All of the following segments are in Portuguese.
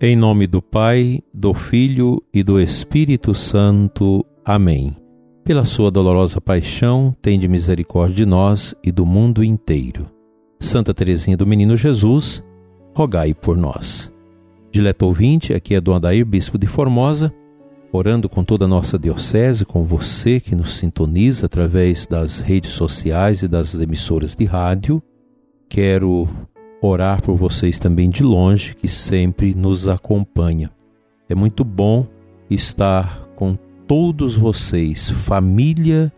Em nome do Pai, do Filho e do Espírito Santo. Amém. Pela sua dolorosa paixão, tende misericórdia de nós e do mundo inteiro. Santa Teresinha do Menino Jesus, rogai por nós. Dileto ouvinte, aqui é Dom Adair, Bispo de Formosa, orando com toda a nossa diocese, com você que nos sintoniza através das redes sociais e das emissoras de rádio. Quero orar por vocês também de longe, que sempre nos acompanha. É muito bom estar com todos vocês, família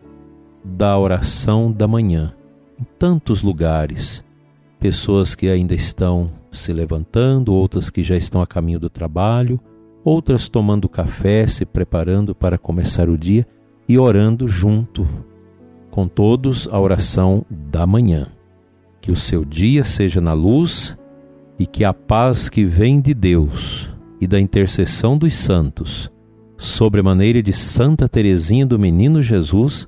da oração da manhã, em tantos lugares. Pessoas que ainda estão se levantando, outras que já estão a caminho do trabalho, outras tomando café, se preparando para começar o dia e orando junto com todos a oração da manhã que o seu dia seja na luz e que a paz que vem de Deus e da intercessão dos santos, sobre a maneira de Santa Teresinha do Menino Jesus,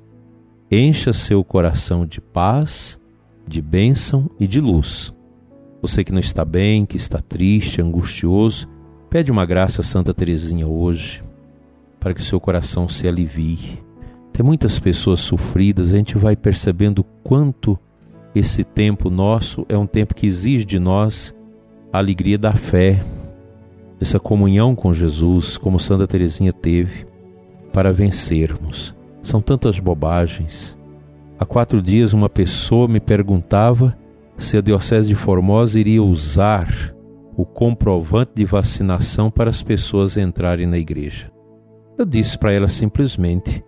encha seu coração de paz, de bênção e de luz. Você que não está bem, que está triste, angustioso, pede uma graça a Santa Teresinha hoje, para que seu coração se alivie. Tem muitas pessoas sofridas, a gente vai percebendo quanto esse tempo nosso é um tempo que exige de nós a alegria da fé, essa comunhão com Jesus, como Santa Teresinha teve, para vencermos. São tantas bobagens. Há quatro dias uma pessoa me perguntava se a Diocese de Formosa iria usar o comprovante de vacinação para as pessoas entrarem na igreja. Eu disse para ela simplesmente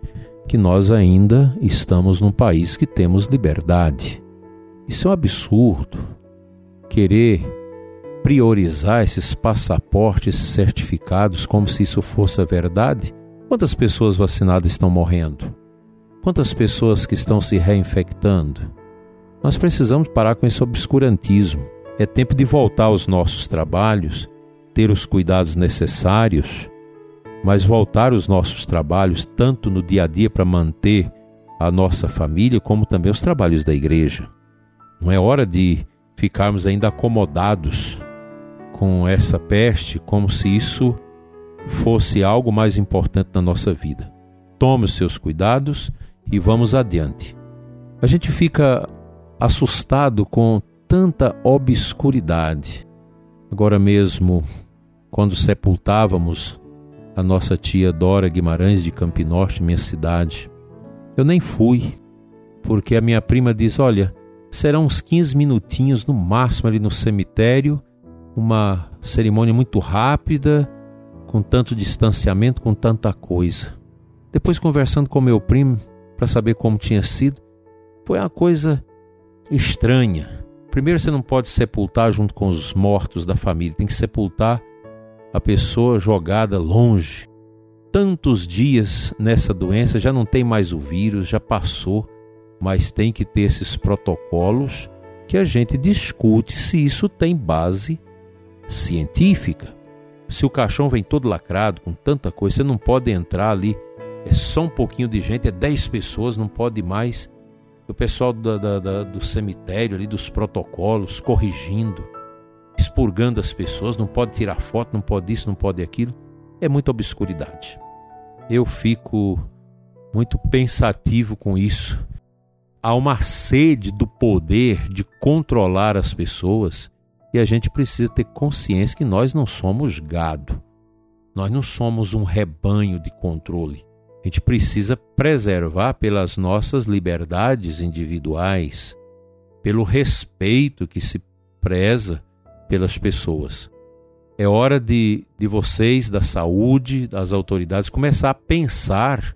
que nós ainda estamos num país que temos liberdade isso é um absurdo. Querer priorizar esses passaportes certificados como se isso fosse a verdade. Quantas pessoas vacinadas estão morrendo? Quantas pessoas que estão se reinfectando? Nós precisamos parar com esse obscurantismo. É tempo de voltar aos nossos trabalhos, ter os cuidados necessários, mas voltar aos nossos trabalhos tanto no dia a dia para manter a nossa família, como também os trabalhos da igreja. Não é hora de ficarmos ainda acomodados com essa peste como se isso fosse algo mais importante na nossa vida. Tome os seus cuidados e vamos adiante. A gente fica assustado com tanta obscuridade. Agora mesmo, quando sepultávamos a nossa tia Dora Guimarães de Campinorte, minha cidade, eu nem fui, porque a minha prima diz: Olha, serão uns 15 minutinhos no máximo ali no cemitério, uma cerimônia muito rápida, com tanto distanciamento, com tanta coisa. Depois conversando com meu primo para saber como tinha sido, foi uma coisa estranha. Primeiro você não pode sepultar junto com os mortos da família, tem que sepultar a pessoa jogada longe. Tantos dias nessa doença, já não tem mais o vírus, já passou mas tem que ter esses protocolos que a gente discute se isso tem base científica. Se o caixão vem todo lacrado com tanta coisa, você não pode entrar ali, é só um pouquinho de gente, é 10 pessoas, não pode mais. O pessoal da, da, da, do cemitério ali, dos protocolos, corrigindo, expurgando as pessoas, não pode tirar foto, não pode isso, não pode aquilo. É muita obscuridade. Eu fico muito pensativo com isso há uma sede do poder de controlar as pessoas e a gente precisa ter consciência que nós não somos gado, nós não somos um rebanho de controle. A gente precisa preservar pelas nossas liberdades individuais, pelo respeito que se preza pelas pessoas. É hora de, de vocês, da saúde, das autoridades, começar a pensar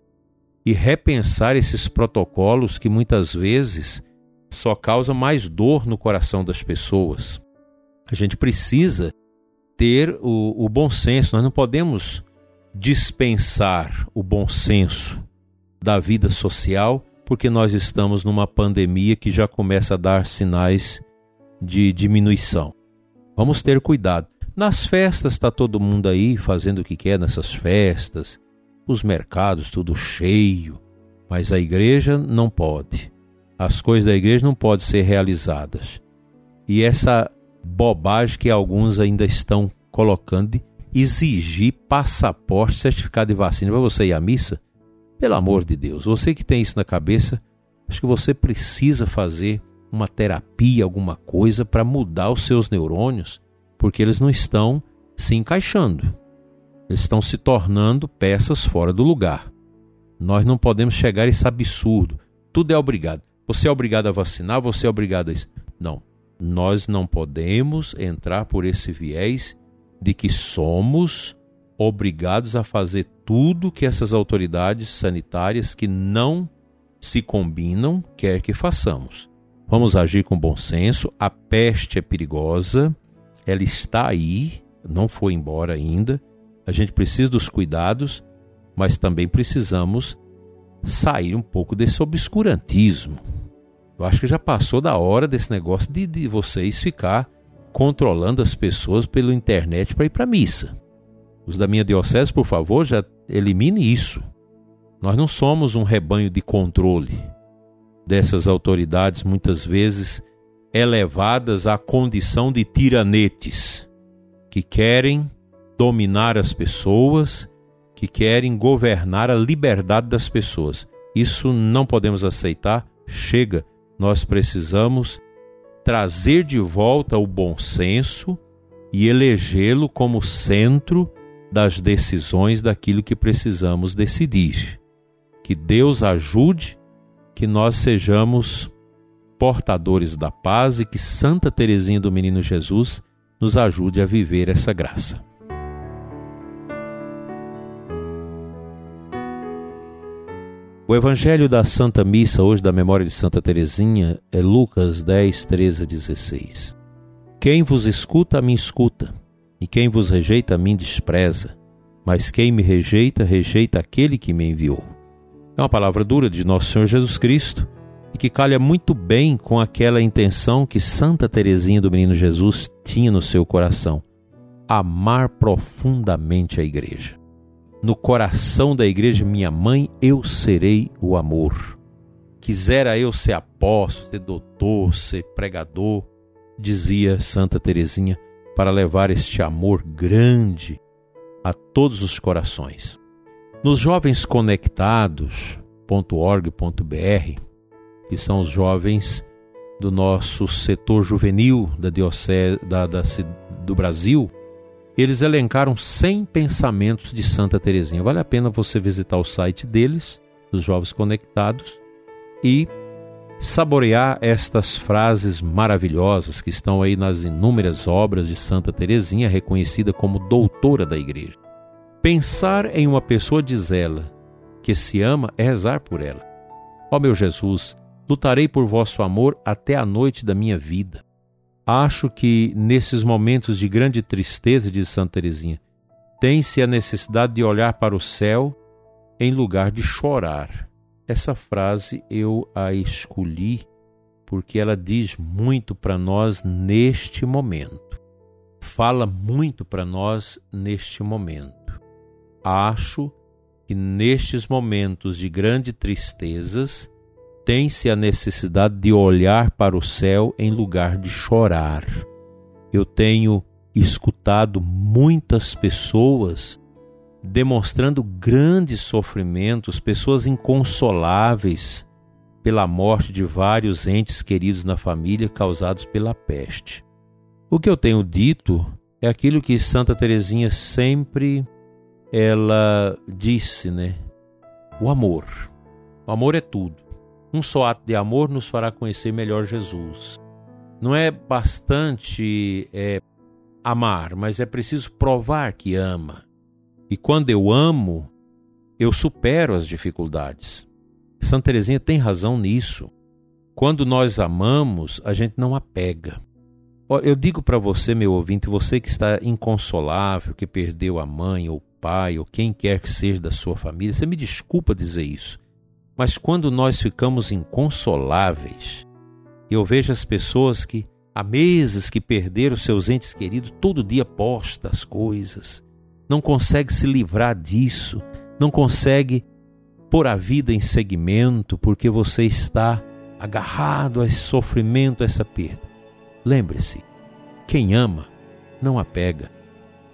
e repensar esses protocolos que muitas vezes só causam mais dor no coração das pessoas. A gente precisa ter o, o bom senso, nós não podemos dispensar o bom senso da vida social porque nós estamos numa pandemia que já começa a dar sinais de diminuição. Vamos ter cuidado. Nas festas está todo mundo aí fazendo o que quer nessas festas, os mercados tudo cheio, mas a igreja não pode. As coisas da igreja não podem ser realizadas. E essa bobagem que alguns ainda estão colocando de exigir passaporte, certificado de vacina para você ir à missa? Pelo amor de Deus, você que tem isso na cabeça, acho que você precisa fazer uma terapia, alguma coisa para mudar os seus neurônios, porque eles não estão se encaixando. Estão se tornando peças fora do lugar. Nós não podemos chegar a esse absurdo. Tudo é obrigado. Você é obrigado a vacinar, você é obrigado a isso. Não. Nós não podemos entrar por esse viés de que somos obrigados a fazer tudo que essas autoridades sanitárias que não se combinam quer que façamos. Vamos agir com bom senso. A peste é perigosa, ela está aí, não foi embora ainda. A gente precisa dos cuidados, mas também precisamos sair um pouco desse obscurantismo. Eu acho que já passou da hora desse negócio de, de vocês ficar controlando as pessoas pela internet para ir para missa. Os da minha diocese, por favor, já elimine isso. Nós não somos um rebanho de controle dessas autoridades, muitas vezes elevadas à condição de tiranetes, que querem dominar as pessoas, que querem governar a liberdade das pessoas. Isso não podemos aceitar. Chega, nós precisamos trazer de volta o bom senso e elegê-lo como centro das decisões daquilo que precisamos decidir. Que Deus ajude que nós sejamos portadores da paz e que Santa Teresinha do Menino Jesus nos ajude a viver essa graça. O Evangelho da Santa Missa, hoje da memória de Santa Teresinha, é Lucas 10, 13 a 16. Quem vos escuta, a mim escuta, e quem vos rejeita, a mim despreza, mas quem me rejeita, rejeita aquele que me enviou. É uma palavra dura de nosso Senhor Jesus Cristo e que calha muito bem com aquela intenção que Santa Teresinha do Menino Jesus tinha no seu coração: amar profundamente a igreja no coração da igreja, minha mãe, eu serei o amor. Quisera eu ser apóstolo, ser doutor, ser pregador, dizia Santa Teresinha, para levar este amor grande a todos os corações. Nos jovens conectados.org.br, que são os jovens do nosso setor juvenil da diocese da, da, do Brasil, eles elencaram 100 pensamentos de Santa Teresinha. Vale a pena você visitar o site deles, dos Jovens Conectados, e saborear estas frases maravilhosas que estão aí nas inúmeras obras de Santa Teresinha, reconhecida como doutora da igreja. Pensar em uma pessoa, diz ela, que se ama é rezar por ela. Ó meu Jesus, lutarei por vosso amor até a noite da minha vida. Acho que nesses momentos de grande tristeza, de Santa Teresinha, tem-se a necessidade de olhar para o céu em lugar de chorar. Essa frase eu a escolhi porque ela diz muito para nós neste momento. Fala muito para nós neste momento. Acho que nestes momentos de grande tristezas, tem-se a necessidade de olhar para o céu em lugar de chorar. Eu tenho escutado muitas pessoas demonstrando grandes sofrimentos, pessoas inconsoláveis pela morte de vários entes queridos na família causados pela peste. O que eu tenho dito é aquilo que Santa Teresinha sempre ela disse, né? O amor. O amor é tudo. Um só ato de amor nos fará conhecer melhor Jesus. Não é bastante é, amar, mas é preciso provar que ama. E quando eu amo, eu supero as dificuldades. Santa Teresinha tem razão nisso. Quando nós amamos, a gente não apega. Eu digo para você, meu ouvinte, você que está inconsolável, que perdeu a mãe ou o pai ou quem quer que seja da sua família, você me desculpa dizer isso. Mas quando nós ficamos inconsoláveis, eu vejo as pessoas que há meses que perderam seus entes queridos, todo dia posta as coisas, não consegue se livrar disso, não consegue pôr a vida em segmento porque você está agarrado a esse sofrimento, a essa perda. Lembre-se, quem ama não apega.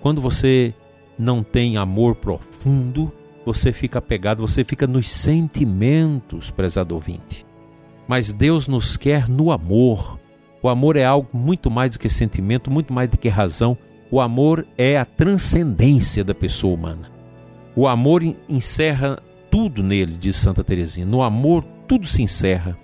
Quando você não tem amor profundo, você fica apegado, você fica nos sentimentos, prezado ouvinte. Mas Deus nos quer no amor. O amor é algo muito mais do que sentimento, muito mais do que razão. O amor é a transcendência da pessoa humana. O amor encerra tudo nele, diz Santa Teresinha. No amor tudo se encerra.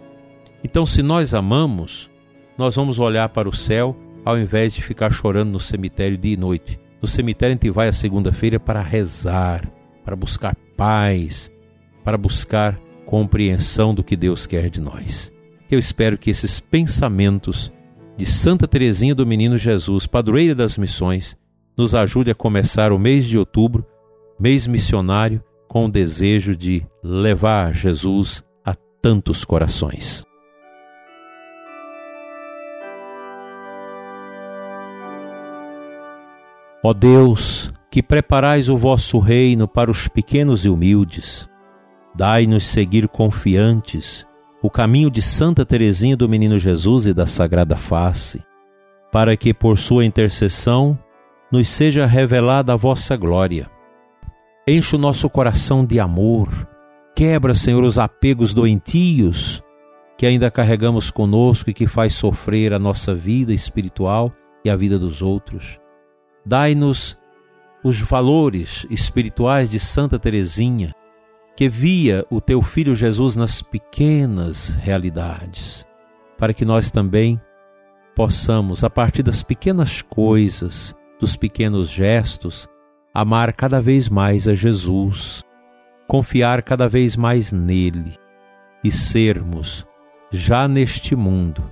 Então, se nós amamos, nós vamos olhar para o céu ao invés de ficar chorando no cemitério dia e noite. No cemitério a gente vai à segunda-feira para rezar, para buscar paz, para buscar compreensão do que Deus quer de nós. Eu espero que esses pensamentos de Santa Teresinha do Menino Jesus, padroeira das missões, nos ajude a começar o mês de outubro, mês missionário, com o desejo de levar Jesus a tantos corações. Ó Deus, que preparais o vosso reino para os pequenos e humildes, dai-nos seguir confiantes o caminho de Santa Teresinha do Menino Jesus e da Sagrada Face, para que por sua intercessão nos seja revelada a vossa glória. Enche o nosso coração de amor, quebra, Senhor, os apegos doentios que ainda carregamos conosco e que faz sofrer a nossa vida espiritual e a vida dos outros. Dai-nos os valores espirituais de Santa Teresinha, que via o teu filho Jesus nas pequenas realidades, para que nós também possamos, a partir das pequenas coisas, dos pequenos gestos, amar cada vez mais a Jesus, confiar cada vez mais nele e sermos, já neste mundo,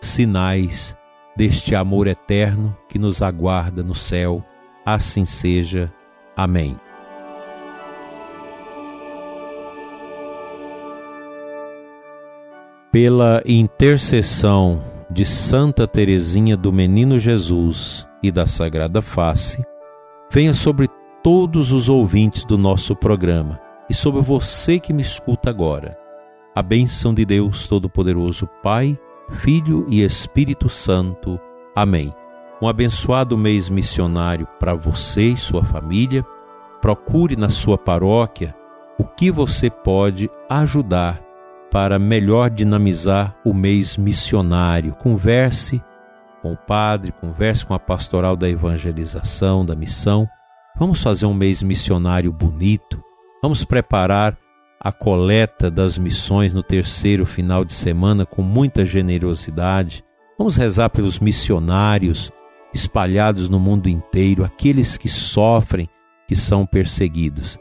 sinais deste amor eterno que nos aguarda no céu. Assim seja. Amém. Pela intercessão de Santa Teresinha do Menino Jesus e da Sagrada Face, venha sobre todos os ouvintes do nosso programa e sobre você que me escuta agora. A bênção de Deus Todo-Poderoso, Pai, Filho e Espírito Santo. Amém. Um abençoado mês missionário para você e sua família. Procure na sua paróquia o que você pode ajudar para melhor dinamizar o mês missionário. Converse com o padre, converse com a pastoral da evangelização, da missão. Vamos fazer um mês missionário bonito. Vamos preparar a coleta das missões no terceiro final de semana com muita generosidade. Vamos rezar pelos missionários espalhados no mundo inteiro, aqueles que sofrem, que são perseguidos.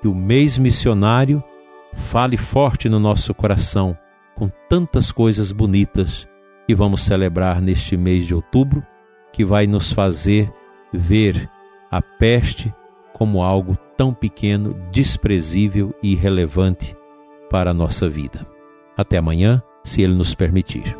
Que o mês missionário fale forte no nosso coração com tantas coisas bonitas que vamos celebrar neste mês de outubro, que vai nos fazer ver a peste como algo tão pequeno, desprezível e irrelevante para a nossa vida. Até amanhã, se Ele nos permitir.